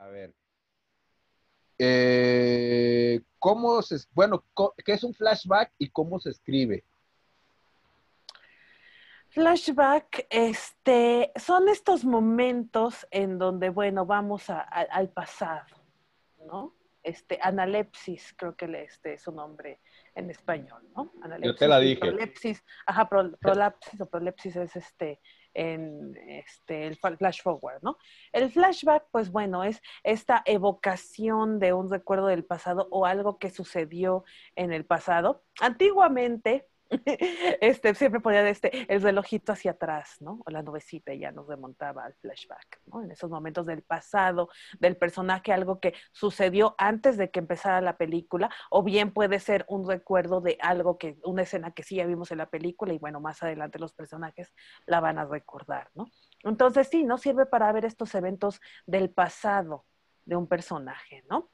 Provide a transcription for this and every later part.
A ver. Eh, ¿Cómo se, bueno, qué es un flashback y cómo se escribe? Flashback, este, son estos momentos en donde, bueno, vamos al pasado, ¿no? Este, analepsis, creo que este es su nombre en español, ¿no? Analepsis, Yo te la dije. Prolepsis, ajá, prolapsis o prolepsis es este, en este, el flash forward, ¿no? El flashback, pues bueno, es esta evocación de un recuerdo del pasado o algo que sucedió en el pasado. Antiguamente, este, siempre ponía este, el relojito hacia atrás, ¿no? O la nubecita ya nos remontaba al flashback, ¿no? En esos momentos del pasado, del personaje, algo que sucedió antes de que empezara la película, o bien puede ser un recuerdo de algo que, una escena que sí ya vimos en la película y bueno, más adelante los personajes la van a recordar, ¿no? Entonces sí, ¿no? Sirve para ver estos eventos del pasado de un personaje, ¿no?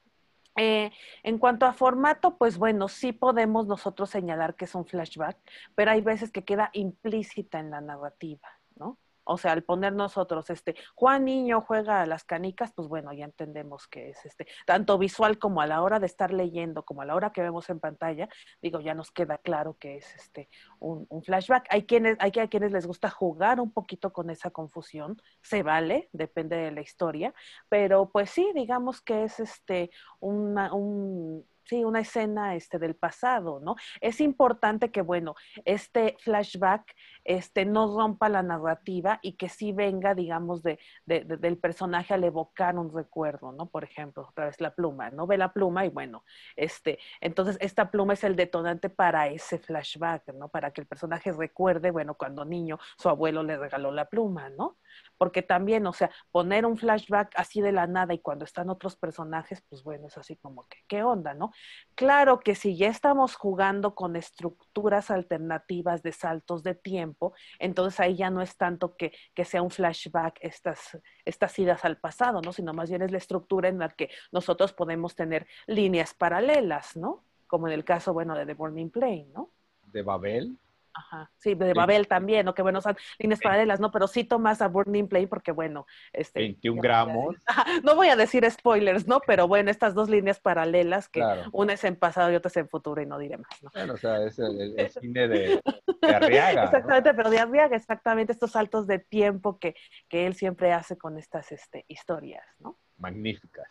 Eh, en cuanto a formato, pues bueno, sí podemos nosotros señalar que es un flashback, pero hay veces que queda implícita en la narrativa, ¿no? O sea, al poner nosotros, este, Juan Niño juega a las canicas, pues bueno, ya entendemos que es este, tanto visual como a la hora de estar leyendo, como a la hora que vemos en pantalla, digo, ya nos queda claro que es este un, flashback. Hay quienes, hay a quienes les gusta jugar un poquito con esa confusión, se vale, depende de la historia, pero pues sí, digamos que es este una, un sí, una escena este, del pasado, ¿no? Es importante que, bueno, este flashback este, no rompa la narrativa y que sí venga, digamos, de, del personaje al evocar un recuerdo, ¿no? Por ejemplo, otra vez la pluma, ¿no? Ve la pluma y bueno, este, entonces esta pluma es el detonante para ese flashback, ¿no? Para que el personaje recuerde, bueno, cuando niño su abuelo le regaló la pluma, ¿no? Porque también, o sea, poner un flashback así de la nada y cuando están otros personajes, pues bueno, es así como que, ¿qué onda, no? Claro que si ya estamos jugando con estructuras alternativas de saltos de tiempo, entonces ahí ya no es tanto que, sea un flashback estas, estas idas al pasado, ¿no? Sino más bien es la estructura en la que nosotros podemos tener líneas paralelas, ¿no? Como en el caso, bueno, de The Burning Plane, ¿no? De Babel. Ajá, sí, de Babel también, ¿no? Que bueno, son líneas paralelas, ¿no? Pero cito más a Burning Play porque, bueno, este... 21 gramos. no voy a decir spoilers, ¿no? Pero bueno, estas dos líneas paralelas que una es en pasado y otra es en futuro y no diré más, ¿no? Bueno, o sea, es el, cine de, Arriaga. exactamente, pero de Arriaga, exactamente, estos saltos de tiempo que, que él siempre hace con estas este, historias, ¿no? Magníficas,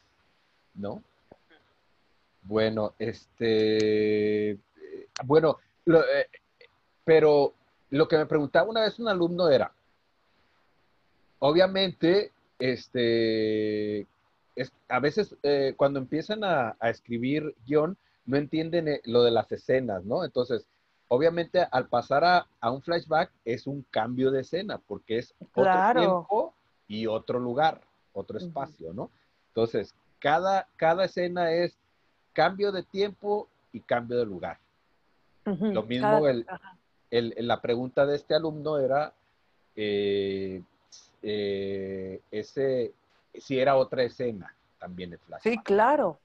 ¿no? Bueno, este... Eh, bueno, lo, eh, pero lo que me preguntaba una vez un alumno era, obviamente, este, a veces eh, cuando empiezan a, escribir guion, no entienden eh, lo de las escenas, ¿no? Entonces, obviamente, al pasar a, un flashback es un cambio de escena, porque es otro tiempo y otro lugar, otro espacio, ¿no? Entonces, cada, cada escena es cambio de tiempo y cambio de lugar. Lo mismo el, la pregunta de este alumno era eh, eh, ese, si era otra escena también de Flash. Sí, claro.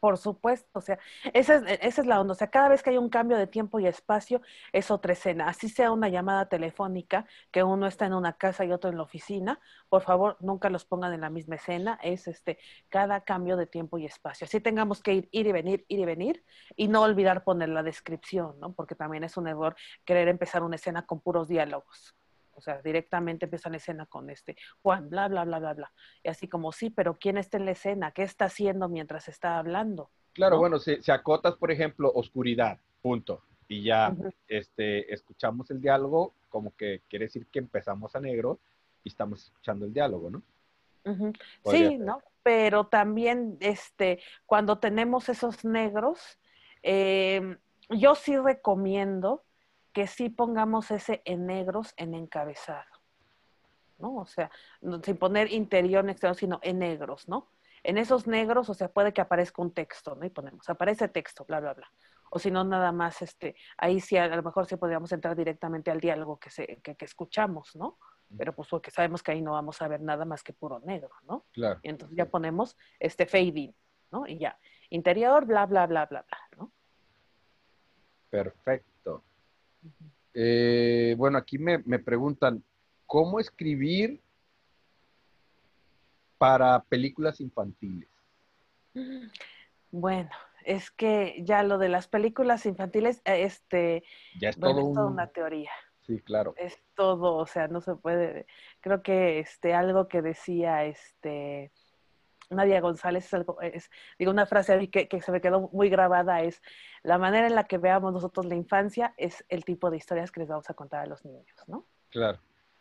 Por supuesto, o sea, esa es, esa es la onda. O sea, cada vez que hay un cambio de tiempo y espacio, es otra escena. Así sea una llamada telefónica, que uno está en una casa y otro en la oficina, por favor, nunca los pongan en la misma escena. Es este, cada cambio de tiempo y espacio. Así tengamos que ir, ir y venir, ir y venir, y no olvidar poner la descripción, ¿no? Porque también es un error querer empezar una escena con puros diálogos. O sea, directamente empieza la escena con este Juan, bla, bla, bla, bla, bla. Y así como, sí, pero ¿quién está en la escena? ¿Qué está haciendo mientras está hablando? Claro, bueno, si, acotas, por ejemplo, oscuridad, punto. Y ya este, escuchamos el diálogo, como que quiere decir que empezamos a negro y estamos escuchando el diálogo, ¿no? Sí, ¿no? Pero también, este, cuando tenemos esos negros, em, yo sí recomiendo que sí pongamos ese en negros en encabezado, ¿no? O sea, sin poner interior ni exterior, sino en negros, ¿no? En esos negros, o sea, puede que aparezca un texto, ¿no? Y ponemos, aparece texto, bla, bla, bla. O si no, nada más, este, ahí sí, a lo mejor sí podríamos entrar directamente al diálogo que, se, que, escuchamos, ¿no? Pero pues porque sabemos que ahí no vamos a ver nada más que puro negro, ¿no? Claro. Y entonces ya ponemos este fading, ¿no? Y ya, interior, bla, bla, bla, bla, bla, ¿no? Perfecto. Eh, bueno, aquí me, preguntan, ¿cómo escribir para películas infantiles? Bueno, es que ya lo de las películas infantiles, eh, este, ya es, todo toda una teoría. Sí, claro. Es todo, o sea, no se puede. Creo que este algo que decía este Nadia González es algo, es, digo, una frase que, que se me quedó muy grabada es la manera en la que veamos nosotros la infancia es el tipo de historias que les vamos a contar a los niños, ¿no? Claro,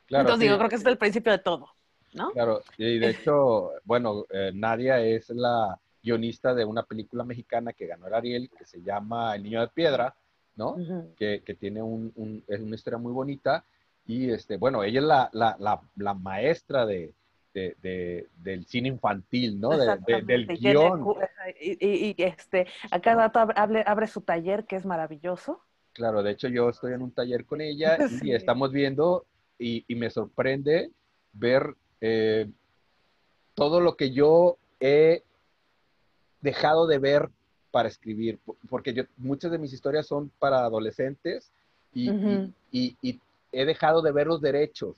claro. Entonces digo, creo que es el principio de todo, ¿no? Claro, y de hecho, bueno, eh, Nadia es la guionista de una película mexicana que ganó el Ariel, que se llama El Niño de Piedra, ¿no? que, que, tiene un, es una historia muy bonita. Y, este, bueno, ella es la, la, la, la maestra de, de, del cine infantil, ¿no? del guion. Y, y, este, a cada rato abre, abre, su taller, que es maravilloso. Claro, de hecho yo estoy en un taller con ella y estamos viendo y, me sorprende ver eh, todo lo que yo he dejado de ver para escribir, porque yo, muchas de mis historias son para adolescentes y, y, he dejado de ver los derechos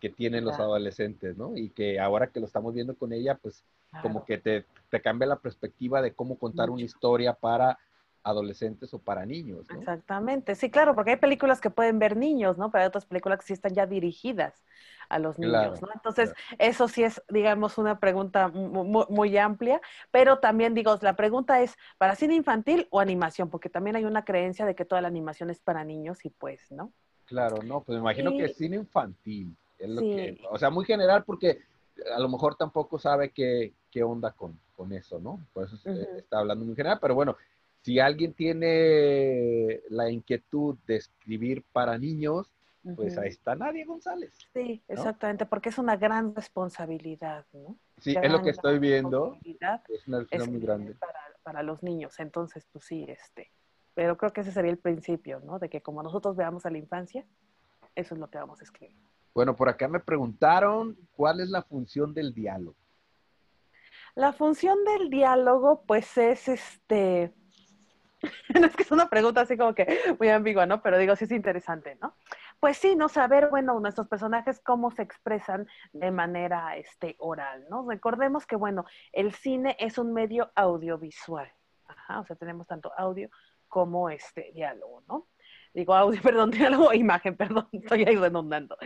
que tienen los adolescentes, ¿no? Y que ahora que lo estamos viendo con ella, pues como que te, te, cambia la perspectiva de cómo contar una historia para adolescentes o para niños. ¿no? Exactamente, sí, claro, porque hay películas que pueden ver niños, ¿no? Pero hay otras películas que sí están ya dirigidas a los niños, ¿no? Entonces, eso sí es, digamos, una pregunta muy, amplia, pero también digo, la pregunta es, ¿para cine infantil o animación? Porque también hay una creencia de que toda la animación es para niños y pues, ¿no? Claro, no, pues me imagino que es cine infantil, es lo que, o sea, muy general porque a lo mejor tampoco sabe qué, qué onda con, con, eso, ¿no? Por eso está hablando muy general, pero bueno, si alguien tiene la inquietud de escribir para niños, pues ahí está Nadia González. Sí, exactamente, porque es una gran responsabilidad, ¿no? Sí, es lo que estoy viendo. Es una responsabilidad muy grande. Para, los niños, entonces, pues sí, este. Pero creo que ese sería el principio, ¿no? De que como nosotros veamos a la infancia, eso es lo que vamos a escribir. Bueno, por acá me preguntaron cuál es la función del diálogo. La función del diálogo, pues es este. no es que es una pregunta así como que muy ambigua, ¿no? Pero digo, sí es interesante, ¿no? Pues sí, ¿no? Saber, bueno, nuestros personajes cómo se expresan de manera este, oral, ¿no? Recordemos que, bueno, el cine es un medio audiovisual. Ajá, o sea, tenemos tanto audio como este diálogo, ¿no? Digo audio, perdón, diálogo imagen, perdón, estoy ahí redundando.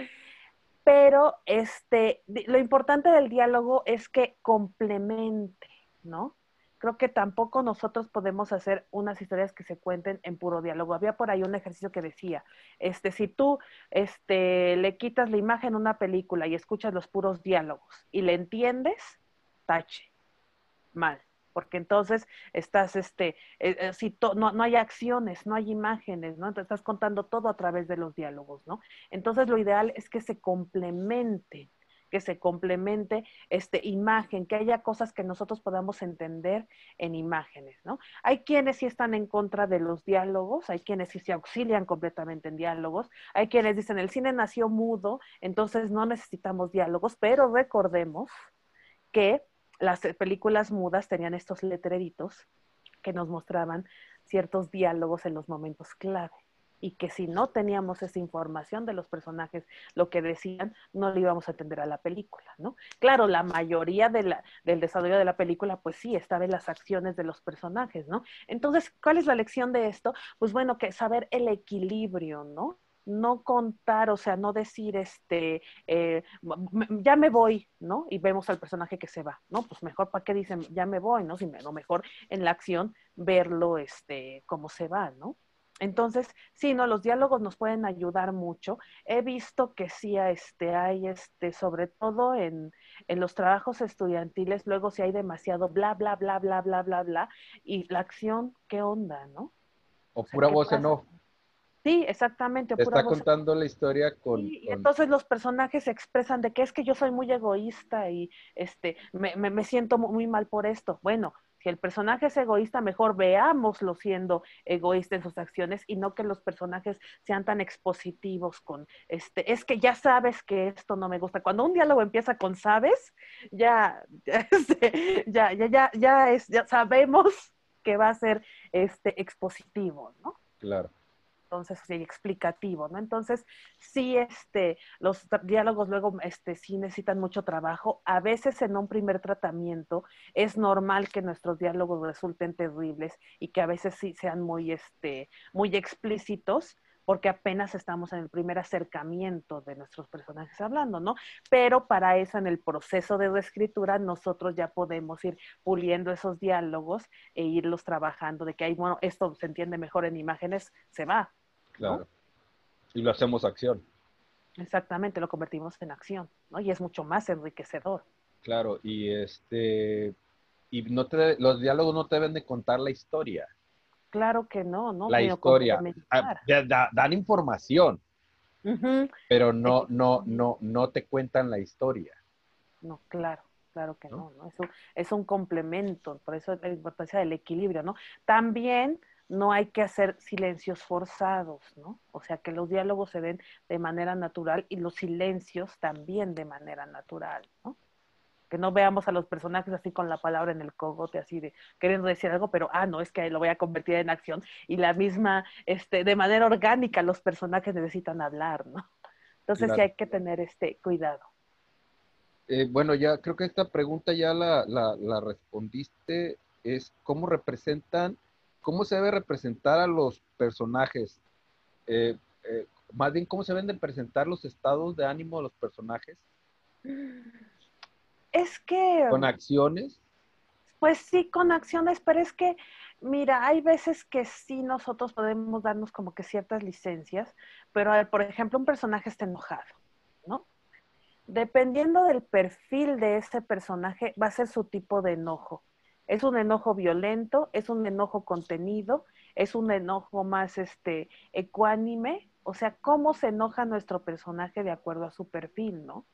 Pero este, lo importante del diálogo es que complemente, ¿no? creo que tampoco nosotros podemos hacer unas historias que se cuenten en puro diálogo. Había por ahí un ejercicio que decía, este, si tú este, le quitas la imagen a una película y escuchas los puros diálogos y le entiendes, tache, mal. Porque entonces estás, este, eh, eh, si no, no, hay acciones, no hay imágenes, ¿no? Entonces estás contando todo a través de los diálogos, ¿no? Entonces lo ideal es que se complementen que se complemente este, imagen, que haya cosas que nosotros podamos entender en imágenes, ¿no? Hay quienes sí están en contra de los diálogos, hay quienes sí se auxilian completamente en diálogos, hay quienes dicen el cine nació mudo, entonces no necesitamos diálogos, pero recordemos que las películas mudas tenían estos letreritos que nos mostraban ciertos diálogos en los momentos clave y que si no teníamos esa información de los personajes, lo que decían, no le íbamos a entender a la película, ¿no? Claro, la mayoría de la, del desarrollo de la película, pues sí, estaba en las acciones de los personajes, ¿no? Entonces, ¿cuál es la lección de esto? Pues bueno, que saber el equilibrio, ¿no? No contar, o sea, no decir, este, eh, ya me voy, ¿no? Y vemos al personaje que se va, ¿no? Pues mejor, ¿para qué dicen, ya me voy, ¿no? Si me, mejor en la acción verlo, este, cómo se va, ¿no? Entonces, sí, no, los diálogos nos pueden ayudar mucho. He visto que sí este, hay, este, sobre todo en, en los trabajos estudiantiles, luego si hay demasiado bla, bla, bla, bla, bla, bla, bla, y la acción, ¿qué onda, no? O, pura voz en off. Sí, exactamente. Está contando la historia con, y entonces los personajes se expresan de que es que yo soy muy egoísta y este me, me, me siento muy mal por esto. Bueno, si el personaje es egoísta, mejor veámoslo siendo egoísta en sus acciones y no que los personajes sean tan expositivos con este, es que ya sabes que esto no me gusta. Cuando un diálogo empieza con sabes, ya, este, ya, ya, ya, ya, es, ya sabemos que va a ser este expositivo, ¿no? Claro. Entonces, explicativo, ¿no? Entonces, sí, este, los diálogos luego, este, sí necesitan mucho trabajo. A veces en un primer tratamiento es normal que nuestros diálogos resulten terribles y que a veces sí sean muy, este, muy explícitos, porque apenas estamos en el primer acercamiento de nuestros personajes hablando, ¿no? Pero para eso, en el proceso de reescritura, nosotros ya podemos ir puliendo esos diálogos e irlos trabajando, de que hay, bueno, esto se entiende mejor en imágenes, se va. Claro. Y lo hacemos acción. Exactamente, lo convertimos en acción, ¿no? Y es mucho más enriquecedor. Claro, y este, y no te, los diálogos no te deben de contar la historia. Claro que no, ¿no? La historia. Ah, dan información, pero no, no, no, no te cuentan la historia. No, claro, claro que no, ¿no? Es, un, es un complemento, por eso la importancia del equilibrio, ¿no? También no hay que hacer silencios forzados, ¿no? O sea, que los diálogos se den de manera natural y los silencios también de manera natural, ¿no? Que no veamos a los personajes así con la palabra en el cogote, así de queriendo decir algo, pero ah, no, es que lo voy a convertir en acción. Y la misma, este, de manera orgánica, los personajes necesitan hablar, ¿no? Entonces sí hay que tener este cuidado. Eh, bueno, ya creo que esta pregunta ya la, la, respondiste, es cómo representan, cómo se debe representar a los personajes, eh, eh, más bien cómo se deben de presentar los estados de ánimo de los personajes. Es que... ¿Con acciones? Pues sí, con acciones, pero es que, mira, hay veces que sí nosotros podemos darnos como que ciertas licencias, pero por ejemplo, un personaje está enojado, ¿no? Dependiendo del perfil de ese personaje, va a ser su tipo de enojo. Es un enojo violento, es un enojo contenido, es un enojo más este ecuánime, o sea, cómo se enoja nuestro personaje de acuerdo a su perfil, ¿no?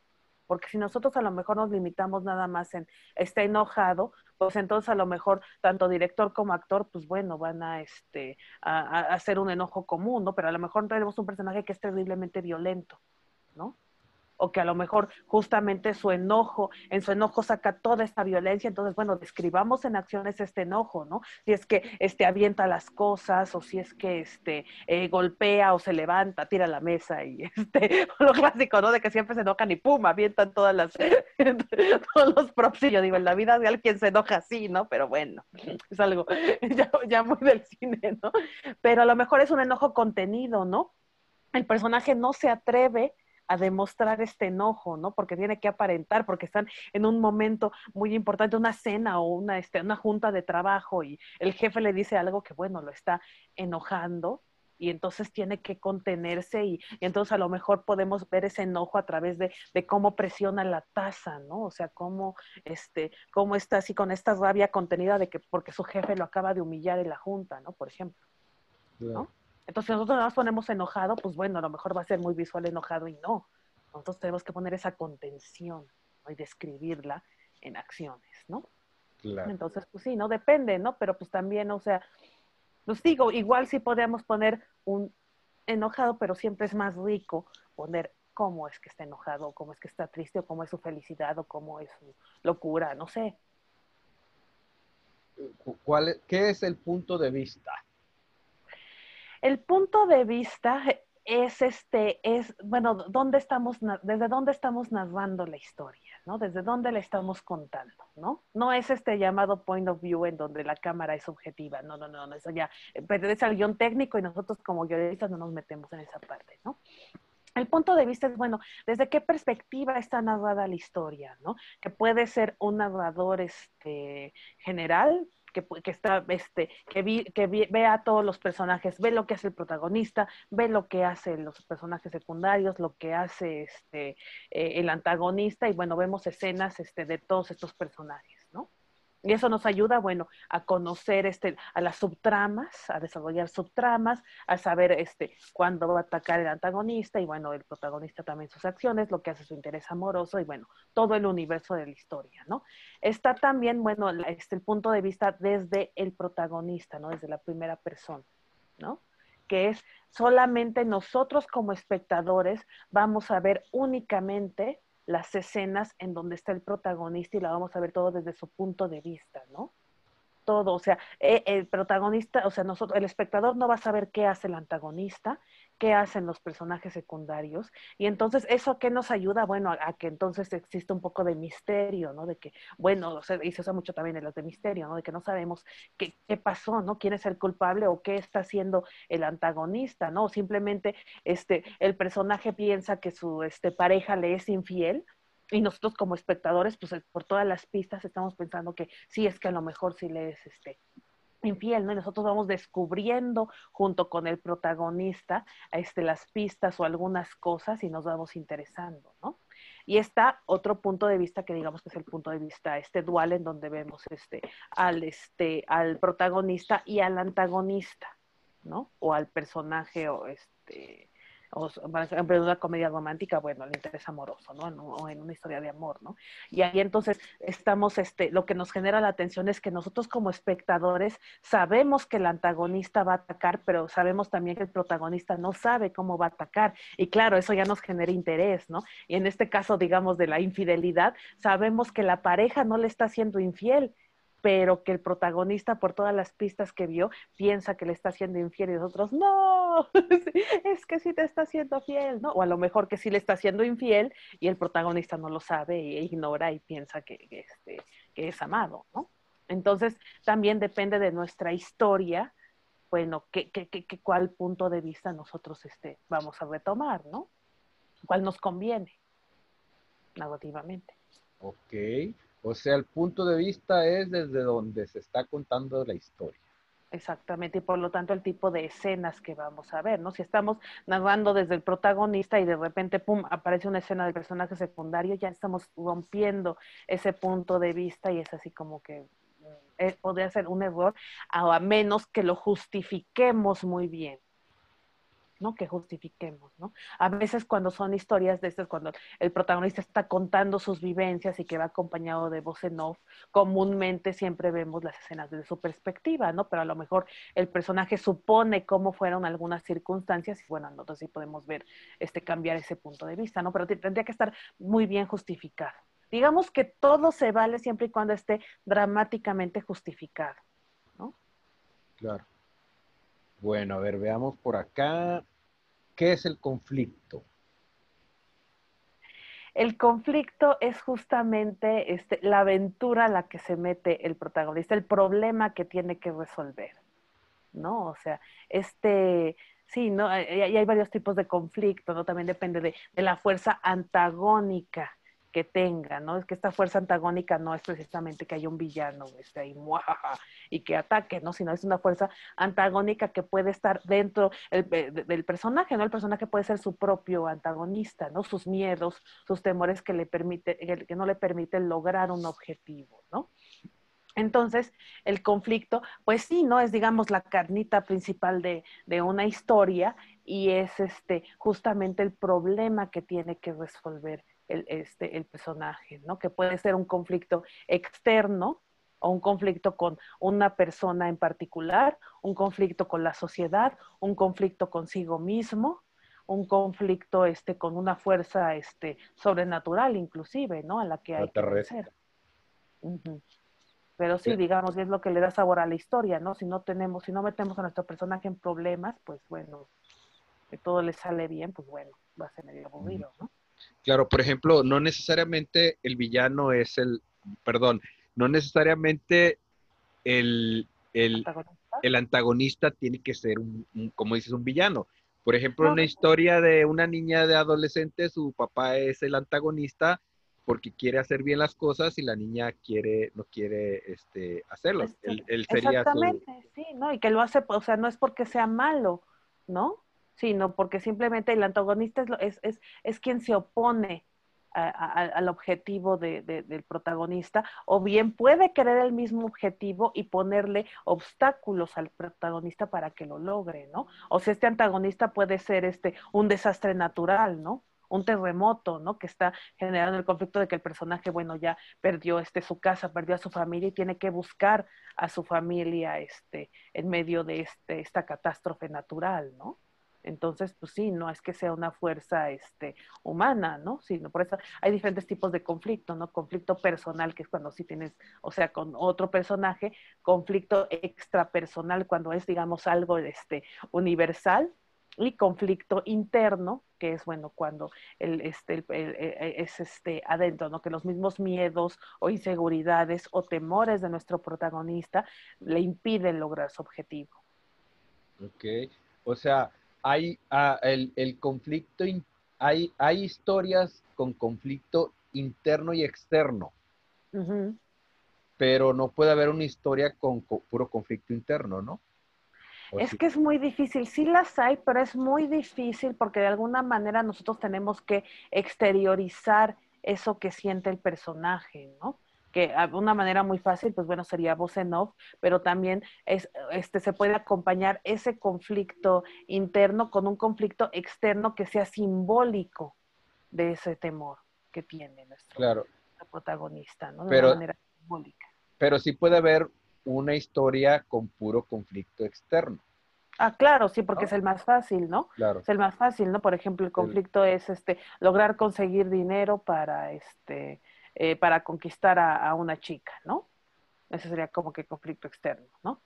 Porque si nosotros a lo mejor nos limitamos nada más en está enojado, pues entonces a lo mejor tanto director como actor, pues bueno, van a este a, hacer un enojo común, ¿no? Pero a lo mejor tenemos un personaje que es terriblemente violento, ¿no? O que a lo mejor justamente su enojo, en su enojo saca toda esta violencia, entonces, bueno, describamos en acciones este enojo, ¿no? Si es que este, avienta las cosas, o si es que este, eh, golpea o se levanta, tira la mesa y este, lo clásico, ¿no? De que siempre se enojan y pum, avientan todas las, todos los props. Y yo digo, en la vida real, quien se enoja así, ¿no? Pero bueno, es algo ya muy del cine, ¿no? Pero a lo mejor es un enojo contenido, ¿no? El personaje no se atreve a demostrar este enojo, ¿no? Porque tiene que aparentar, porque están en un momento muy importante, una cena o una, este, una junta de trabajo y el jefe le dice algo que, bueno, lo está enojando y entonces tiene que contenerse y, entonces a lo mejor podemos ver ese enojo a través de, cómo presiona la taza, ¿no? O sea, cómo, este, cómo está así con esta rabia contenida de que porque su jefe lo acaba de humillar en la junta, ¿no? Por ejemplo, ¿no? Entonces, si nosotros nos ponemos enojado, pues bueno, a lo mejor va a ser muy visual enojado y no. Nosotros tenemos que poner esa contención y describirla en acciones, ¿no? Claro. Entonces, pues sí, ¿no? Depende, ¿no? Pero pues también, o sea, pues digo, igual sí podríamos poner un enojado, pero siempre es más rico poner cómo es que está enojado, cómo es que está triste, o cómo es su felicidad, o cómo es su locura, no sé. ¿Cuál, ¿Qué es el punto de vista? El punto de vista es este, es, bueno, ¿dónde estamos, desde dónde estamos narrando la historia, ¿no? Desde dónde la estamos contando, ¿no? No es este llamado point of view en donde la cámara es objetiva, no, no, no, eso ya pertenece al guion técnico y nosotros como guionistas no nos metemos en esa parte, ¿no? El punto de vista es, bueno, ¿desde qué perspectiva está narrada la historia? ¿no? Que puede ser un narrador este, general, que, está, este, que, que ve a todos los personajes, ve lo que hace el protagonista, ve lo que hacen los personajes secundarios, lo que hace este, eh, el antagonista, y bueno, vemos escenas este, de todos estos personajes. Y eso nos ayuda, bueno, a conocer este, a las subtramas, a desarrollar subtramas, a saber este, cuándo va a atacar el antagonista y, bueno, el protagonista también sus acciones, lo que hace su interés amoroso y, bueno, todo el universo de la historia, ¿no? Está también, bueno, este, el punto de vista desde el protagonista, ¿no? Desde la primera persona, ¿no? Que es solamente nosotros como espectadores vamos a ver únicamente las escenas en donde está el protagonista y la vamos a ver todo desde su punto de vista, ¿no? todo, o sea, eh, el protagonista, o sea, nosotros, el espectador no va a saber qué hace el antagonista, qué hacen los personajes secundarios, y entonces eso qué nos ayuda, bueno, a, que entonces existe un poco de misterio, ¿no? De que, bueno, o sea, y se usa mucho también en los de misterio, ¿no? De que no sabemos qué, qué pasó, ¿no? ¿Quién es el culpable o qué está haciendo el antagonista, ¿no? Simplemente este, el personaje piensa que su este, pareja le es infiel, y nosotros como espectadores, pues por todas las pistas estamos pensando que sí, es que a lo mejor sí le es este infiel, ¿no? Y nosotros vamos descubriendo junto con el protagonista este, las pistas o algunas cosas y nos vamos interesando, ¿no? Y está otro punto de vista que digamos que es el punto de vista este dual en donde vemos este al este al protagonista y al antagonista, ¿no? O al personaje o este o en una comedia romántica, bueno, el interés amoroso, ¿no? O en una historia de amor, ¿no? Y ahí entonces estamos, este, lo que nos genera la atención es que nosotros como espectadores sabemos que el antagonista va a atacar, pero sabemos también que el protagonista no sabe cómo va a atacar. Y claro, eso ya nos genera interés, ¿no? Y en este caso, digamos, de la infidelidad, sabemos que la pareja no le está siendo infiel, pero que el protagonista, por todas las pistas que vio, piensa que le está haciendo infiel y nosotros, no, es que sí te está haciendo fiel, ¿no? O a lo mejor que sí le está haciendo infiel y el protagonista no lo sabe e ignora y piensa que, este, que es amado, ¿no? Entonces, también depende de nuestra historia, bueno, qué, cuál punto de vista nosotros este, vamos a retomar, ¿no? ¿Cuál nos conviene narrativamente? Ok. O sea, el punto de vista es desde donde se está contando la historia. Exactamente, y por lo tanto el tipo de escenas que vamos a ver, ¿no? Si estamos narrando desde el protagonista y de repente, pum, aparece una escena del personaje secundario, ya estamos rompiendo ese punto de vista y es así como que mm, eh, podría ser un error, a menos que lo justifiquemos muy bien. ¿No? Que justifiquemos, ¿no? A veces cuando son historias de estas, cuando el protagonista está contando sus vivencias y que va acompañado de voz en off, comúnmente siempre vemos las escenas desde su perspectiva, ¿no? Pero a lo mejor el personaje supone cómo fueron algunas circunstancias y bueno, nosotros sí podemos ver, este, cambiar ese punto de vista, ¿no? Pero tendría que estar muy bien justificado. Digamos que todo se vale siempre y cuando esté dramáticamente justificado, ¿no? Claro. Bueno, a ver, veamos por acá. ¿Qué es el conflicto? El conflicto es justamente este, la aventura a la que se mete el protagonista, el problema que tiene que resolver, ¿no? O sea, este, sí, ¿no? Y hay varios tipos de conflicto, ¿no? También depende de, de la fuerza antagónica que tenga, ¿no? Es que esta fuerza antagónica no es precisamente que haya un villano este, ahí, y que ataque, ¿no? Sino es una fuerza antagónica que puede estar dentro del personaje, ¿no? El personaje puede ser su propio antagonista, ¿no? Sus miedos, sus temores que, le permite, que no le permiten lograr un objetivo, ¿no? Entonces, el conflicto, pues sí, ¿no? Es, digamos, la carnita principal de, de, una historia y es este, justamente el problema que tiene que resolver el, este, el personaje, ¿no? Que puede ser un conflicto externo o un conflicto con una persona en particular, un conflicto con la sociedad, un conflicto consigo mismo, un conflicto este, con una fuerza este, sobrenatural inclusive, ¿no? A la que hay que vencer. Pero sí, digamos, es lo que le da sabor a la historia, ¿no? Si no tenemos, si no metemos a nuestro personaje en problemas, pues bueno, que todo le sale bien, pues bueno, va a ser medio aburrido, ¿no? Claro, por ejemplo, no necesariamente el villano es el, perdón, no necesariamente el, el, ¿Antagonista? tiene que ser un, como dices, un villano. Por ejemplo, una historia de una niña de adolescente, su papá es el antagonista porque quiere hacer bien las cosas y la niña quiere, no quiere este, hacerlas. Este, exactamente, sí, ¿no? Y que lo hace, o sea, no es porque sea malo, ¿no? Sino porque simplemente el antagonista es, es, es, quien se opone al objetivo del protagonista, o bien puede querer el mismo objetivo y ponerle obstáculos al protagonista para que lo logre, ¿no? O sea, este antagonista puede ser este, un desastre natural, ¿no? un terremoto, ¿no? Que está generando el conflicto de que el personaje, bueno, ya perdió este, su casa, perdió a su familia y tiene que buscar a su familia este, en medio de este, esta catástrofe natural, ¿no? Entonces, pues sí, no es que sea una fuerza este, humana, ¿no? Sino por eso hay diferentes tipos de conflicto, ¿no? Conflicto personal, que es cuando sí tienes, o sea, con otro personaje, conflicto extrapersonal, cuando es, digamos, algo este, universal, y conflicto interno, que es bueno cuando el, este, es este adentro, ¿no? Que los mismos miedos o inseguridades o temores de nuestro protagonista le impiden lograr su objetivo. Ok, o sea, hay ah, el, conflicto, hay, hay historias con conflicto interno y externo, pero no puede haber una historia con puro conflicto interno, ¿no? Es que es muy difícil, sí las hay, pero es muy difícil porque de alguna manera nosotros tenemos que exteriorizar eso que siente el personaje, ¿no? Que una manera muy fácil, pues bueno, sería voz en off, pero también es, este, se puede acompañar ese conflicto interno con un conflicto externo que sea simbólico de ese temor que tiene nuestro, protagonista, ¿no? De una manera simbólica. Pero sí puede haber una historia con puro conflicto externo. Ah, claro, sí, porque es el más fácil, ¿no? Claro. Es el más fácil, ¿no? Por ejemplo, el conflicto es este lograr conseguir dinero para este eh, para conquistar a, una chica, ¿no? Ese sería como que conflicto externo, ¿no?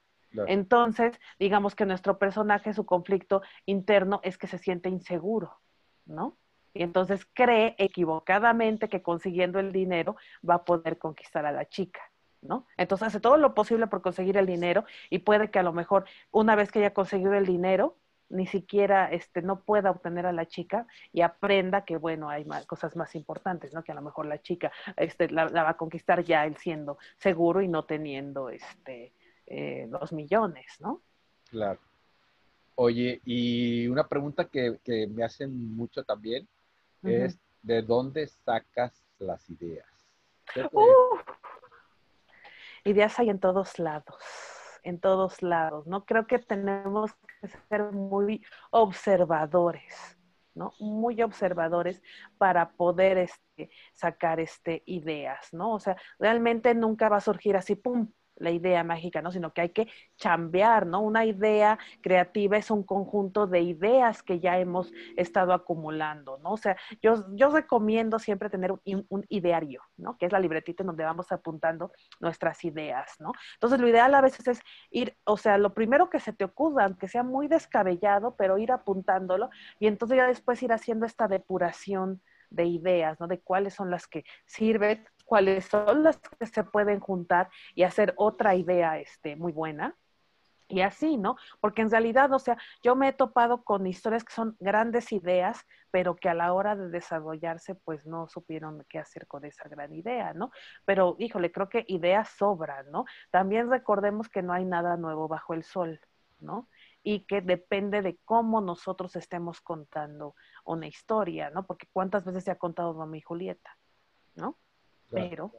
Entonces, digamos que nuestro personaje, su conflicto interno es que se siente inseguro, ¿no? Y entonces cree equivocadamente que consiguiendo el dinero va a poder conquistar a la chica. ¿no? Entonces hace todo lo posible por conseguir el dinero y puede que a lo mejor una vez que haya conseguido el dinero, ni siquiera este, no pueda obtener a la chica y aprenda que, bueno, hay cosas más importantes, ¿no? Que a lo mejor la chica este, la, va a conquistar ya él siendo seguro y no teniendo este, eh, los millones, ¿no? Claro. Oye, y una pregunta que, me hacen mucho también es, ¿de dónde sacas las ideas? ideas hay en todos lados, en todos lados, ¿no? Creo que tenemos que ser muy observadores, ¿no? Muy observadores para poder este, sacar este, ideas, ¿no? O sea, realmente nunca va a surgir así, ¡pum! La idea mágica, ¿no? Sino que hay que chambear, ¿no? Una idea creativa es un conjunto de ideas que ya hemos estado acumulando, ¿no? O sea, yo, yo recomiendo siempre tener un, ideario, ¿no? Que es la libretita en donde vamos apuntando nuestras ideas, ¿no? Entonces, lo ideal a veces es ir, o sea, lo primero que se te ocurra, aunque sea muy descabellado, pero ir apuntándolo y entonces ya después ir haciendo esta depuración de ideas, ¿no? De cuáles son las que sirven, cuáles son las que se pueden juntar y hacer otra idea este, muy buena. Y así, ¿no? Porque en realidad, o sea, yo me he topado con historias que son grandes ideas, pero que a la hora de desarrollarse, pues no supieron qué hacer con esa gran idea, ¿no? Pero, híjole, creo que ideas sobran, ¿no? También recordemos que no hay nada nuevo bajo el sol, ¿no? Y que depende de cómo nosotros estemos contando una historia, ¿no? Porque cuántas veces se ha contado Romeo y Julieta, ¿no? Pero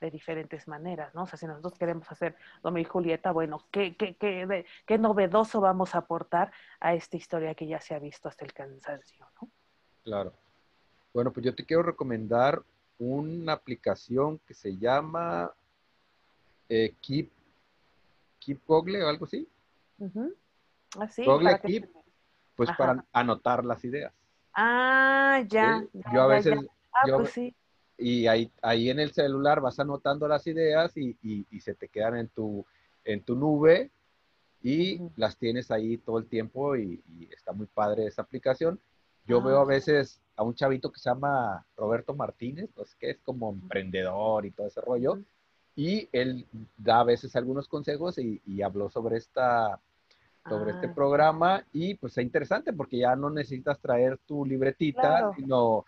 de diferentes maneras, ¿no? O sea, si nosotros queremos hacer Romeo y Julieta, bueno, ¿qué, qué, qué, qué novedoso vamos a aportar a esta historia que ya se ha visto hasta el cansancio, ¿no? Claro. Bueno, pues yo te quiero recomendar una aplicación que se llama eh, Keep, Keep Google o algo así. Así. Google Keep, pues para anotar las ideas. Ah, ya. yo a veces, ah, pues sí y ahí, ahí en el celular vas anotando las ideas y, y, se te quedan en tu, en tu nube y las tienes ahí todo el tiempo y, está muy padre esa aplicación. Yo veo a ah. veces a un chavito que se llama Roberto Martínez, pues, que es como emprendedor y todo ese rollo, y él da a veces algunos consejos y, habló sobre esta sobre este ah. programa y pues es interesante porque ya no necesitas traer tu libretita, sino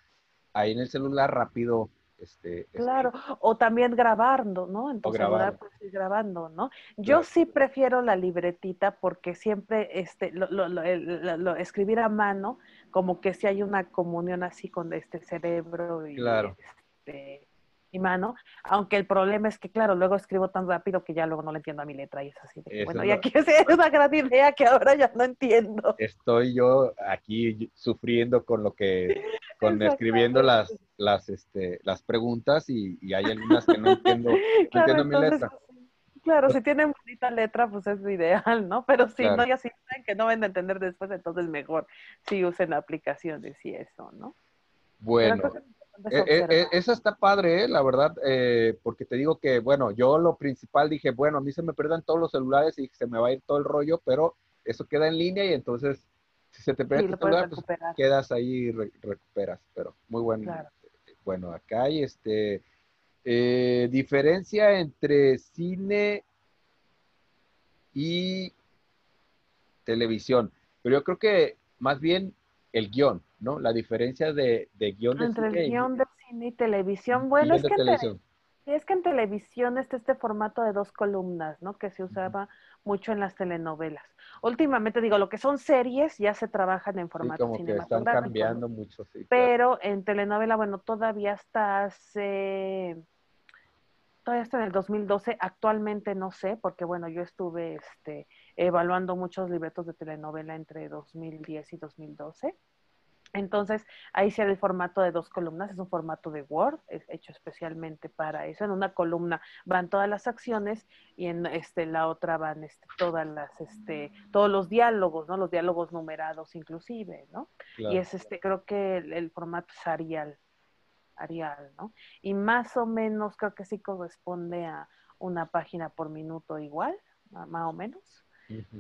ahí en el celular rápido este, claro, o también grabando, ¿no? En tu celular pues, grabando, ¿no? Yo sí prefiero la libretita porque siempre este, lo, lo, escribir a mano, como que si hay una comunión así con este cerebro y, claro. este, mi mano, aunque el problema es que, claro, luego escribo tan rápido que ya luego no le entiendo a mi letra y es así. bueno, y aquí es una gran idea que ahora ya no entiendo. Estoy yo aquí sufriendo con lo que, con escribiendo las, las, este, las preguntas y, hay algunas que no entiendo, no entiendo mi letra. Claro, si tienen bonita letra, pues es lo ideal, ¿no? Pero si no, ya si saben que no van a entender después, entonces mejor si usen aplicaciones y eso, ¿no? Bueno, eh, eh, eh, esa está padre, la verdad, porque te digo que, bueno, yo lo principal dije, bueno, a mí se me pierden todos los celulares y se me va a ir todo el rollo, pero eso queda en línea y entonces si se te pierde celular, pues quedas ahí y recuperas, pero muy bueno. Bueno, acá hay este diferencia entre cine y televisión, pero yo creo que más bien el guion, ¿no? La diferencia de, de guion de Entre el guion de cine y televisión. Bueno, es que, en es que en televisión está este formato de dos columnas, ¿no? Que se usaba mucho en las telenovelas. Últimamente, digo, lo que son series ya se trabajan en formato sí, como que están cambiando mucho, sí. Pero en telenovela, bueno, todavía está hace... Todavía está en el 2012, actualmente no sé, porque bueno, yo estuve este, evaluando muchos libretos de telenovela entre 2010 y 2012. Entonces, ahí se el formato de dos columnas, es un formato de Word, es hecho especialmente para eso. En una columna van todas las acciones y en este, la otra van este, todas las, este, todos los diálogos, ¿no? Los diálogos numerados inclusive, ¿no? Y es este, creo que el, formato es Arial, Arial, ¿no? Y más o menos creo que sí corresponde a una página por minuto igual, más o menos.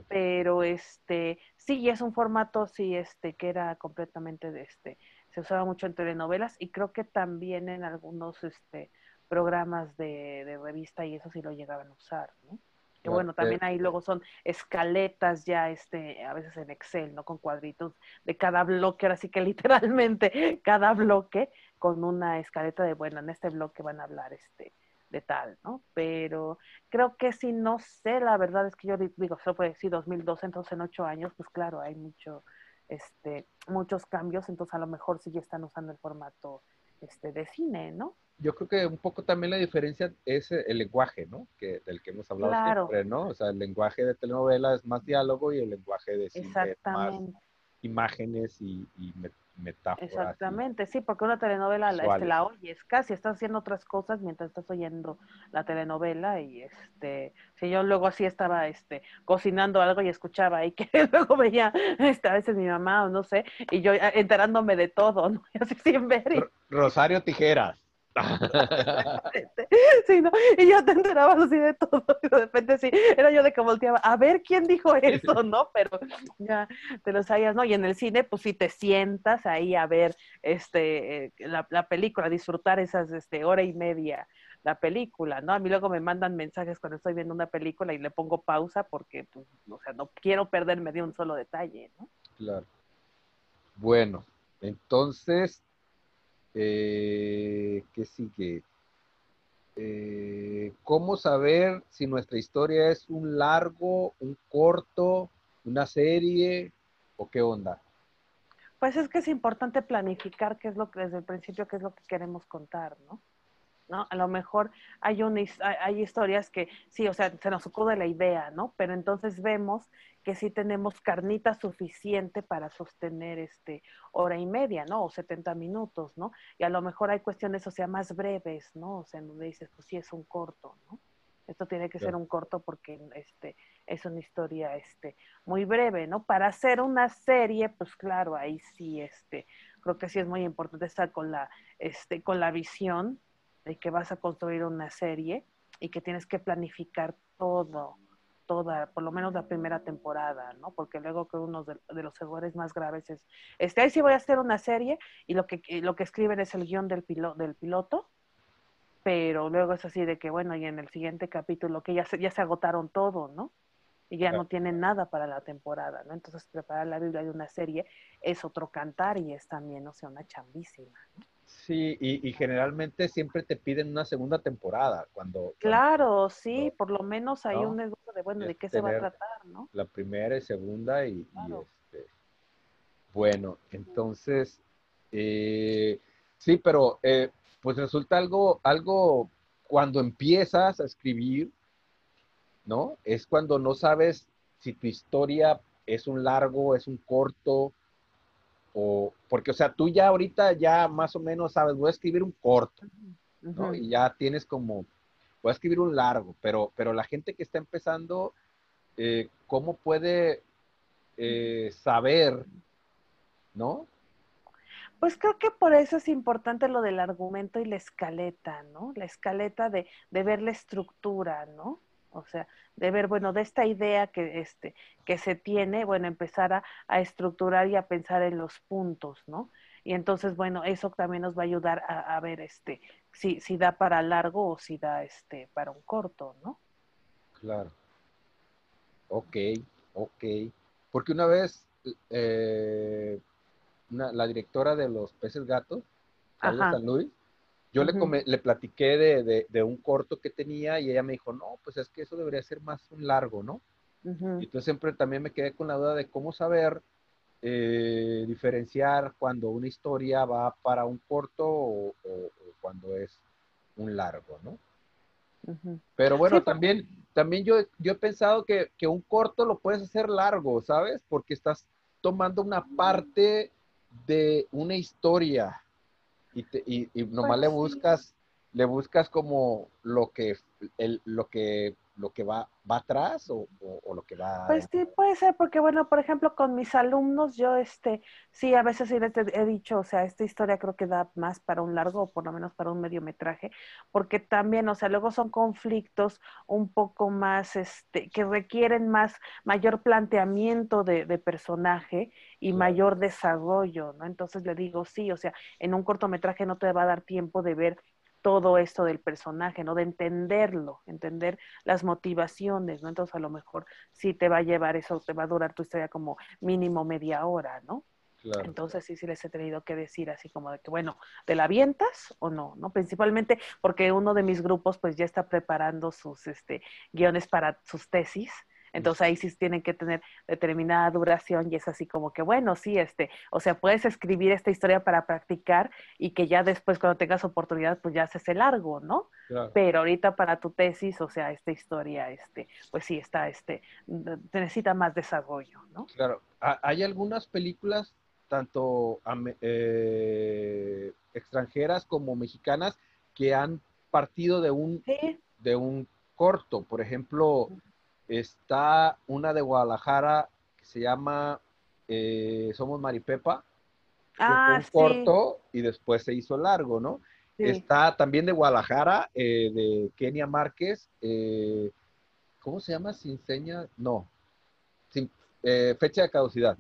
Pero este, sí, es un formato, sí, este, que era completamente de este, se usaba mucho en telenovelas y creo que también en algunos este programas de, revista y eso sí lo llegaban a usar, ¿no? Que bueno, también ahí luego son escaletas ya, este, a veces en Excel, ¿no? Con cuadritos de cada bloque, ahora sí que literalmente cada bloque con una escaleta de, bueno, en este bloque van a hablar, este, de tal, ¿no? Pero creo que si no sé, la verdad es que yo digo, eso fue sí 2012, entonces en ocho años, pues claro, hay mucho, este, muchos cambios, entonces a lo mejor sí ya están usando el formato este, de cine, ¿no? Yo creo que un poco también la diferencia es el lenguaje, ¿no? Que, del que hemos hablado siempre, ¿no? O sea, el lenguaje de telenovela es más diálogo y el lenguaje de cine es más imágenes y, y metáforas. Exactamente, sí, porque una telenovela este, la oyes casi, estás haciendo otras cosas mientras estás oyendo la telenovela y este, si yo luego así estaba este, cocinando algo y escuchaba y que luego veía este, a veces mi mamá o no sé, y yo eh, enterándome de todo, ¿no? Así sin ver. Rosario Tijeras. sí, ¿no? Y yo te enterabas así de todo. Y de repente sí, era yo de que volteaba, a ver quién dijo eso, ¿no? Pero ya te lo sabías, ¿no? Y en el cine, pues si te sientas ahí a ver este, eh, la, la, película, disfrutar esas este, hora y media la película, ¿no? A mí luego me mandan mensajes cuando estoy viendo una película y le pongo pausa porque, pues, o sea, no quiero perderme de un solo detalle, ¿no? Claro. Bueno, entonces eh, ¿Qué sigue? Eh, ¿Cómo saber si nuestra historia es un largo, un corto, una serie o qué onda? Pues es que es importante planificar qué es lo que desde el principio qué es lo que queremos contar, ¿no? ¿No? A lo mejor hay, una, hay historias que sí, o sea, se nos ocurre la idea, ¿no? Pero entonces vemos que sí tenemos carnita suficiente para sostener este hora y media, ¿no? O 70 minutos, ¿no? Y a lo mejor hay cuestiones, o sea, más breves, ¿no? O sea, donde dices, pues sí es un corto, ¿no? Esto tiene que ser un corto porque este es una historia este muy breve, ¿no? Para hacer una serie, pues claro, ahí sí este creo que sí es muy importante estar con la este con la visión de que vas a construir una serie y que tienes que planificar todo, toda, por lo menos la primera temporada, ¿no? Porque luego que uno de, los errores más graves es, este, ahí sí voy a hacer una serie y lo que, lo que escriben es el guion del, del piloto, pero luego es así de que, bueno, y en el siguiente capítulo que ya se, ya se agotaron todo, ¿no? Y ya no tienen nada para la temporada, ¿no? Entonces preparar la Biblia de una serie es otro cantar y es también, o sea, una chambísima, ¿no? Sí, y, generalmente siempre te piden una segunda temporada cuando... Claro, sí, por lo menos hay un negocio de, bueno, ¿de qué se va a tratar, no? La primera y segunda y, este... Bueno, entonces, eh, sí, pero eh, pues resulta algo, algo, cuando empiezas a escribir, ¿no? Es cuando no sabes si tu historia es un largo, es un corto, o, porque, o sea, tú ya ahorita ya más o menos sabes, voy a escribir un corto, ¿no? Y ya tienes como, voy a escribir un largo, pero, pero la gente que está empezando, eh, ¿cómo puede eh, saber, no? Pues creo que por eso es importante lo del argumento y la escaleta, ¿no? La escaleta de, de ver la estructura, ¿no? O sea, de ver, bueno, de esta idea que, este, que se tiene, bueno, empezar a, a, estructurar y a pensar en los puntos, ¿no? Y entonces, bueno, eso también nos va a ayudar a, a ver este, si, si da para largo o si da este, para un corto, ¿no? Claro. Ok, ok. Porque una vez eh, una, la directora de los peces gatos, Carla San Luis, yo uh -huh. le, le, platiqué de, de, de, un corto que tenía y ella me dijo, no, pues es que eso debería ser más un largo, ¿no? Uh -huh. Y entonces siempre también me quedé con la duda de cómo saber eh, diferenciar cuando una historia va para un corto o, o, o cuando es un largo, ¿no? Uh -huh. Pero bueno, sí, también, también yo, yo he pensado que, que, un corto lo puedes hacer largo, ¿sabes? Porque estás tomando una parte de una historia y, te, y, y nomás pues, le buscas, sí. le buscas como lo que, el, lo que lo que va, va atrás o, o, o, lo que va... Pues sí, puede ser, porque bueno, por ejemplo, con mis alumnos, yo este, sí, a veces sí les he dicho, o sea, esta historia creo que da más para un largo o por lo menos para un mediometraje, porque también, o sea, luego son conflictos un poco más, este, que requieren más, mayor planteamiento de, de personaje y mayor desarrollo, ¿no? Entonces le digo, sí, o sea, en un cortometraje no te va a dar tiempo de ver todo esto del personaje, ¿no? De entenderlo, entender las motivaciones, ¿no? Entonces a lo mejor sí te va a llevar eso, te va a durar tu historia como mínimo media hora, ¿no? Claro. Entonces sí, sí les he tenido que decir así como de que, bueno, ¿te la avientas o no? ¿no? Principalmente porque uno de mis grupos pues ya está preparando sus este, guiones para sus tesis entonces ahí sí tienen que tener determinada duración y es así como que, bueno, sí, este, o sea, puedes escribir esta historia para practicar y que ya después cuando tengas oportunidad, pues ya haces el largo, ¿no? Claro. Pero ahorita para tu tesis, o sea, esta historia, este, pues sí, está, este, necesita más desarrollo, ¿no? Claro. Hay algunas películas, tanto eh, extranjeras como mexicanas, que han partido de un, ¿Sí? de un corto. Por ejemplo, Está una de Guadalajara que se llama eh, Somos Maripepa, que ah, fue un sí. corto y después se hizo largo, ¿no? Sí. Está también de Guadalajara, eh, de Kenia Márquez, eh, ¿cómo se llama? Sin seña, no, sin, fecha de caducidad.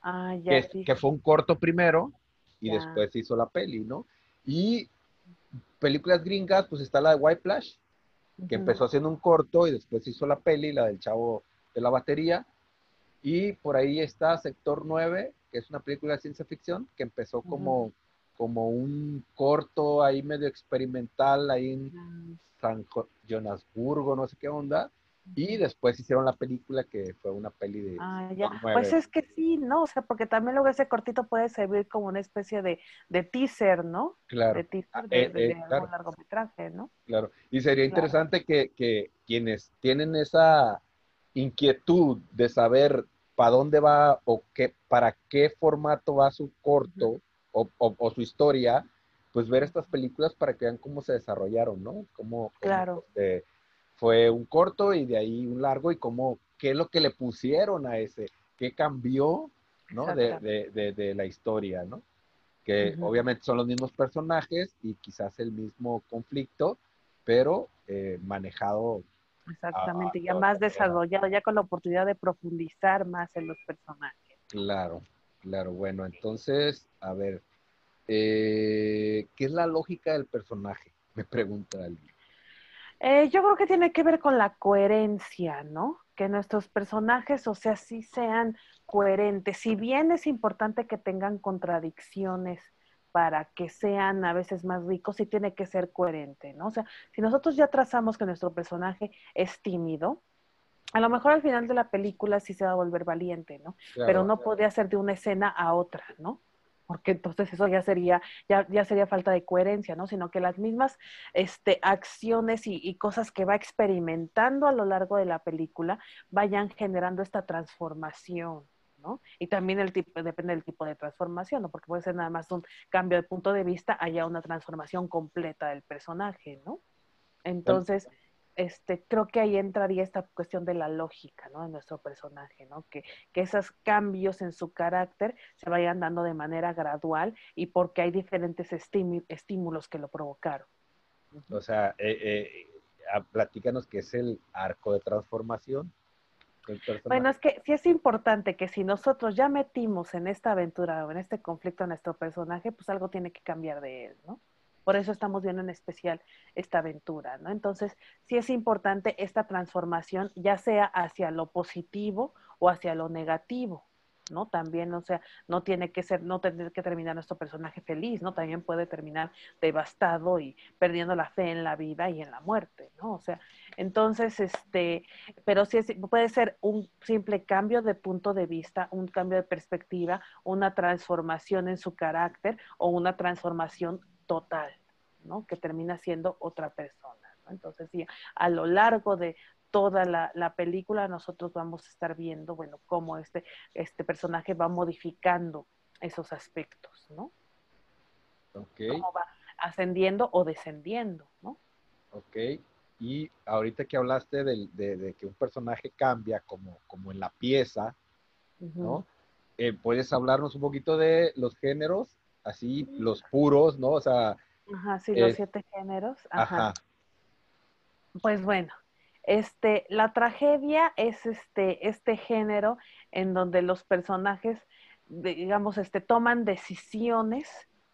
Ah, ya, que, sí. que, fue un corto primero y ya. después se hizo la peli, ¿no? Y películas gringas, pues está la de White Flash, que empezó haciendo un corto y después hizo la peli, la del chavo de la batería. Y por ahí está Sector 9, que es una película de ciencia ficción, que empezó como, uh -huh. como un corto ahí medio experimental, ahí en. San Jonasburgo, no sé qué onda. Y después hicieron la película que fue una peli de... Ah, ya. Pues es que sí, ¿no? O sea, porque también luego ese cortito puede servir como una especie de, de teaser, ¿no? Claro. De teaser de, eh, de eh, claro. largometraje, ¿no? Claro. Y sería claro. interesante que, que quienes tienen esa inquietud de saber para dónde va o qué, para qué formato va su corto uh -huh. o, o, o, su historia, pues ver estas películas para que vean cómo se desarrollaron, ¿no? Cómo, claro. Cómo, este, fue un corto y de ahí un largo y cómo, qué es lo que le pusieron a ese, qué cambió, ¿no? De, de, de, de, la historia, ¿no? Que uh -huh. obviamente son los mismos personajes y quizás el mismo conflicto, pero eh, manejado. Exactamente, a, a, ya más desarrollado, ya con la oportunidad de profundizar más en los personajes. Claro, claro, bueno, entonces, a ver, eh, ¿qué es la lógica del personaje? Me pregunta alguien. Eh, yo creo que tiene que ver con la coherencia, ¿no? Que nuestros personajes, o sea, sí sean coherentes. Si bien es importante que tengan contradicciones para que sean a veces más ricos, sí tiene que ser coherente, ¿no? O sea, si nosotros ya trazamos que nuestro personaje es tímido, a lo mejor al final de la película sí se va a volver valiente, ¿no? Claro, Pero no claro. podría ser de una escena a otra, ¿no? Porque entonces eso ya sería, ya, ya sería falta de coherencia, ¿no? Sino que las mismas este, acciones y, y, cosas que va experimentando a lo largo de la película vayan generando esta transformación, ¿no? Y también el tipo, depende del tipo de transformación, ¿no? Porque puede ser nada más un cambio de punto de vista, haya una transformación completa del personaje, ¿no? Entonces, este, creo que ahí entraría esta cuestión de la lógica, ¿no? De nuestro personaje, ¿no? Que, que esos cambios en su carácter se vayan dando de manera gradual y porque hay diferentes estímulos que lo provocaron. O sea, eh, eh, platícanos qué es el arco de transformación. Bueno, es que sí es importante que si nosotros ya metimos en esta aventura o en este conflicto a nuestro personaje, pues algo tiene que cambiar de él, ¿no? Por eso estamos viendo en especial esta aventura, ¿no? Entonces, sí es importante esta transformación, ya sea hacia lo positivo o hacia lo negativo, ¿no? También, o sea, no tiene que ser, no tener que terminar nuestro personaje feliz, ¿no? También puede terminar devastado y perdiendo la fe en la vida y en la muerte, ¿no? O sea, entonces, este, pero sí puede ser un simple cambio de punto de vista, un cambio de perspectiva, una transformación en su carácter o una transformación total, ¿no? Que termina siendo otra persona. Entonces, sí, a lo largo de, toda la, película nosotros vamos a estar viendo, bueno, cómo este, este personaje va modificando esos aspectos, ¿no? Ok. Cómo va ascendiendo o descendiendo, ¿no? Ok. Y ahorita que hablaste de, que un personaje cambia como, como en la pieza, ¿no? Eh, ¿Puedes hablarnos un poquito de los géneros? Así, los puros, ¿no? O sea... Ajá, sí, los siete géneros. ajá. Pues bueno, este, la tragedia es este, este género en donde los personajes, digamos, este, toman decisiones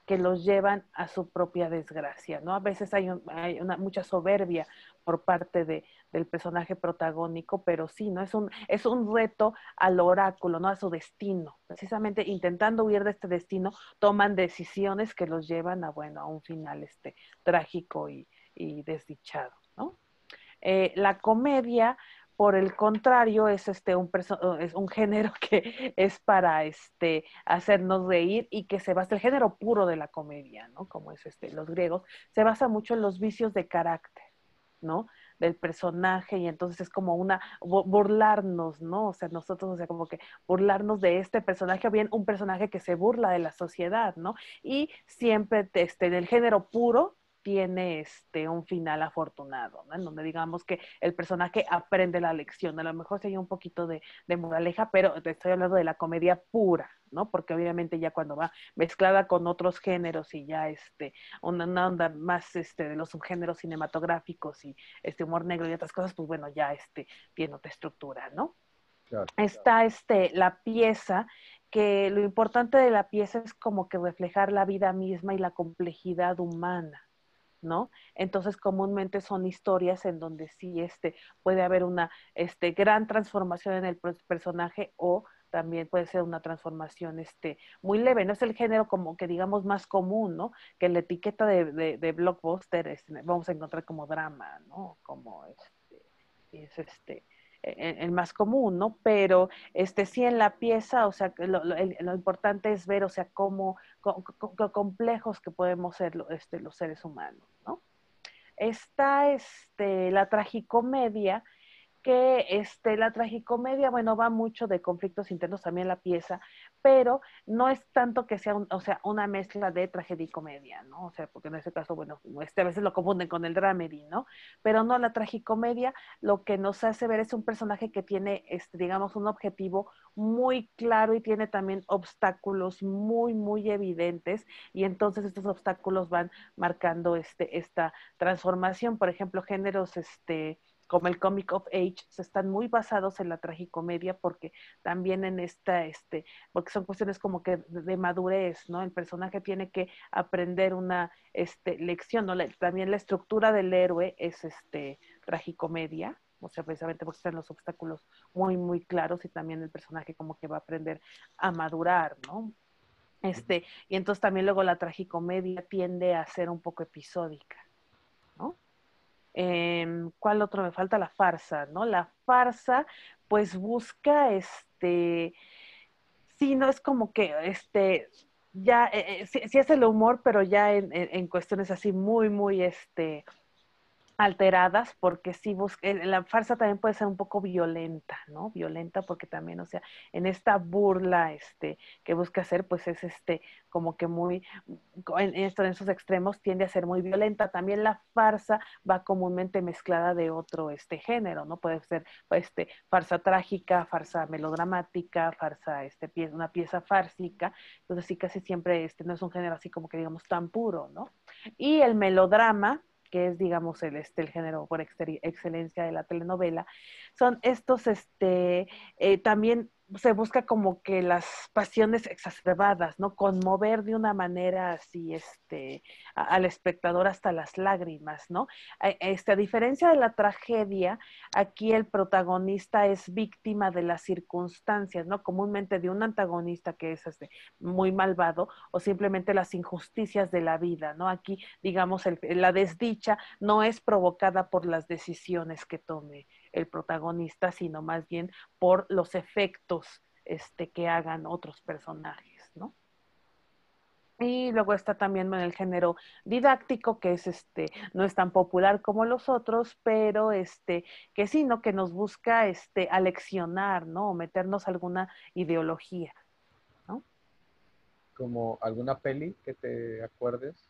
que los llevan a su propia desgracia, ¿no? A veces hay, una, mucha soberbia por parte de, del personaje protagónico, pero sí, ¿no? Es un, es un reto al oráculo, ¿no? A su destino. Precisamente intentando huir de este destino, toman decisiones que los llevan a, bueno, a un final este, trágico y, y desdichado, ¿no? Eh, la comedia, por el contrario, es este un es un género que es para este hacernos reír y que se basa el género puro de la comedia, ¿no? Como es este los griegos, se basa mucho en los vicios de carácter, ¿no? Del personaje y entonces es como una burlarnos, ¿no? O sea, nosotros, o sea, como que burlarnos de este personaje o bien un personaje que se burla de la sociedad, ¿no? Y siempre este, en el género puro tiene este, un final afortunado, ¿no? En donde digamos que el personaje aprende la lección. A lo mejor sería un poquito de, moraleja, pero te estoy hablando de la comedia pura, ¿no? Porque obviamente ya cuando va mezclada con otros géneros y ya este, una, onda más este, de los subgéneros cinematográficos y este humor negro y otras cosas, pues bueno, ya este, tiene otra estructura, ¿no? Está este, la pieza que lo importante de la pieza es como que reflejar la vida misma y la complejidad humana. ¿No? Entonces, comúnmente son historias en donde sí este, puede haber una este, gran transformación en el personaje o también puede ser una transformación este, muy leve. No es el género como que digamos más común, ¿no? Que la etiqueta de, de, blockbuster este, vamos a encontrar como drama, ¿no? Como este, es este, el, más común, ¿no? Pero este sí en la pieza, o sea, lo, lo, importante es ver, o sea, cómo, complejos que podemos ser este, los seres humanos, ¿no? Está este, la tragicomedia, que este, la tragicomedia, bueno, va mucho de conflictos internos también la pieza, pero no es tanto que sea, o sea, una mezcla de tragedia y comedia, ¿no? O sea, porque en ese caso, bueno, este, a veces lo confunden con el dramedy, ¿no? Pero no, la tragicomedia lo que nos hace ver es un personaje que tiene, este, digamos, un objetivo muy claro y tiene también obstáculos muy, muy evidentes y entonces estos obstáculos van marcando este, esta transformación, por ejemplo, géneros, este, como el comic of age, están muy basados en la tragicomedia porque también en esta, este, porque son cuestiones como que de madurez, ¿no? El personaje tiene que aprender una este, lección, ¿no? también la estructura del héroe es este, tragicomedia, o sea, precisamente porque están los obstáculos muy, muy claros y también el personaje como que va a aprender a madurar, ¿no? Este, y entonces también luego la tragicomedia tiende a ser un poco episódica. Em, ¿Cuál otro me falta? La farsa, ¿no? La farsa, pues busca, este, sí, no es como que, este, ya, eh, eh, sí, es el humor, pero ya en, cuestiones así muy, muy, este, alteradas porque sí busca, la farsa también puede ser un poco violenta, ¿no? Violenta porque también, o sea, en esta burla este que busca hacer pues es este como que muy en esto en extremos tiende a ser muy violenta. También la farsa va comúnmente mezclada de otro este género, ¿no? Puede ser este farsa trágica, farsa melodramática, farsa este una pieza fársica. Entonces sí casi siempre este no es un género así como que digamos tan puro, ¿no? Y el melodrama que es, digamos, el, este, el género por excelencia de la telenovela, son estos, este, eh, también se busca como que las pasiones exacerbadas, ¿no? Conmover de una manera así, este, al espectador hasta las lágrimas, ¿no? Este, a diferencia de la tragedia, aquí el protagonista es víctima de las circunstancias, ¿no? Comúnmente de un antagonista que es este, muy malvado o simplemente las injusticias de la vida, ¿no? Aquí, digamos, la desdicha no es provocada por las decisiones que tome el protagonista, sino más bien por los efectos este, que hagan otros personajes, ¿no? Y luego está también en el género didáctico, que es este, no es tan popular como los otros, pero este, que sí, ¿no? Que nos busca este, aleccionar, ¿no? O meternos alguna ideología, ¿no? Como alguna peli que te acuerdes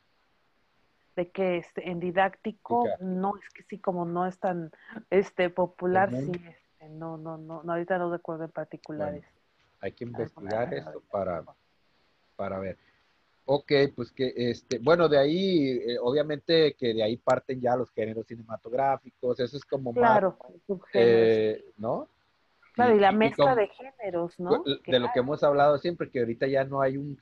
de que este, en didáctico no es que sí como no es tan este popular sí este, no no no ahorita no recuerdo en particulares hay que investigar esto para para ver. Ok, pues que este, bueno, de ahí, eh, obviamente que de ahí parten ya los géneros cinematográficos, eso es como claro, más, eh, ¿no? Claro, y, la mezcla de géneros, ¿no? De lo que hemos hablado siempre, que ahorita ya no hay un,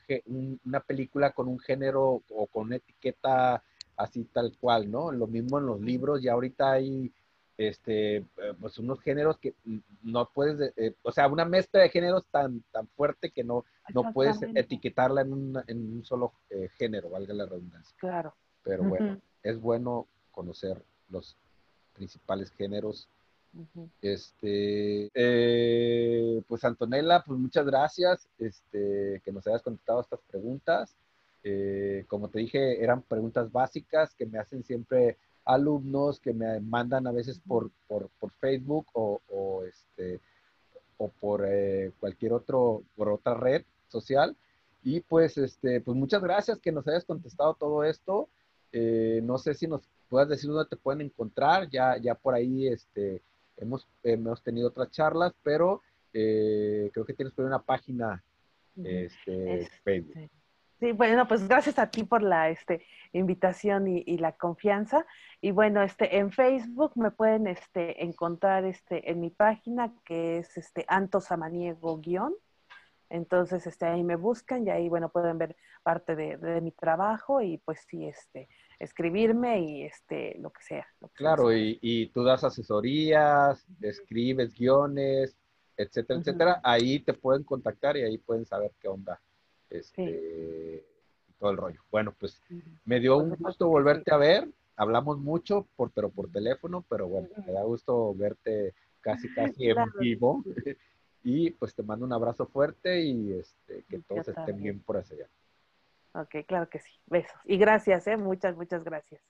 una película con un género o con una etiqueta así tal cual, ¿no? Lo mismo en los libros, ya ahorita hay este, eh, pues unos géneros que no puedes, eh, o sea, una mezcla de géneros tan, tan fuerte que no, no puedes etiquetarla en, un solo eh, género, valga la redundancia. Claro. Pero bueno, es bueno conocer los principales géneros. Este, pues Antonella, pues muchas gracias, este, que nos hayas contestado estas preguntas. Eh, como te dije, eran preguntas básicas que me hacen siempre alumnos que me mandan a veces por, por, Facebook o, este, o por eh, cualquier otro, por otra red social. Y pues, este, pues muchas gracias que nos hayas contestado todo esto. Eh, no sé si nos puedas decir dónde te pueden encontrar. Ya, ya por ahí este, hemos, hemos tenido otras charlas, pero creo que tienes por una página este, Facebook. Sí, bueno, pues gracias a ti por la este, invitación y, la confianza. Y bueno, este, en Facebook me pueden este, encontrar este, en mi página que es este, Anto Samaniego guion. Entonces, este, ahí me buscan y ahí, bueno, pueden ver parte de, mi trabajo y pues sí, este, escribirme y este, lo que sea. claro, y, y, tú das asesorías, escribes guiones, etcétera, etcétera. Ahí te pueden contactar y ahí pueden saber qué onda este, todo el rollo. Bueno, pues me dio un gusto volverte a ver. Hablamos mucho, por, pero por teléfono, pero bueno, me da gusto verte casi, casi en vivo. Y pues te mando un abrazo fuerte y este, que todos estén bien por allá. Ok, claro que sí. Besos. Y gracias, ¿eh? Muchas, muchas gracias.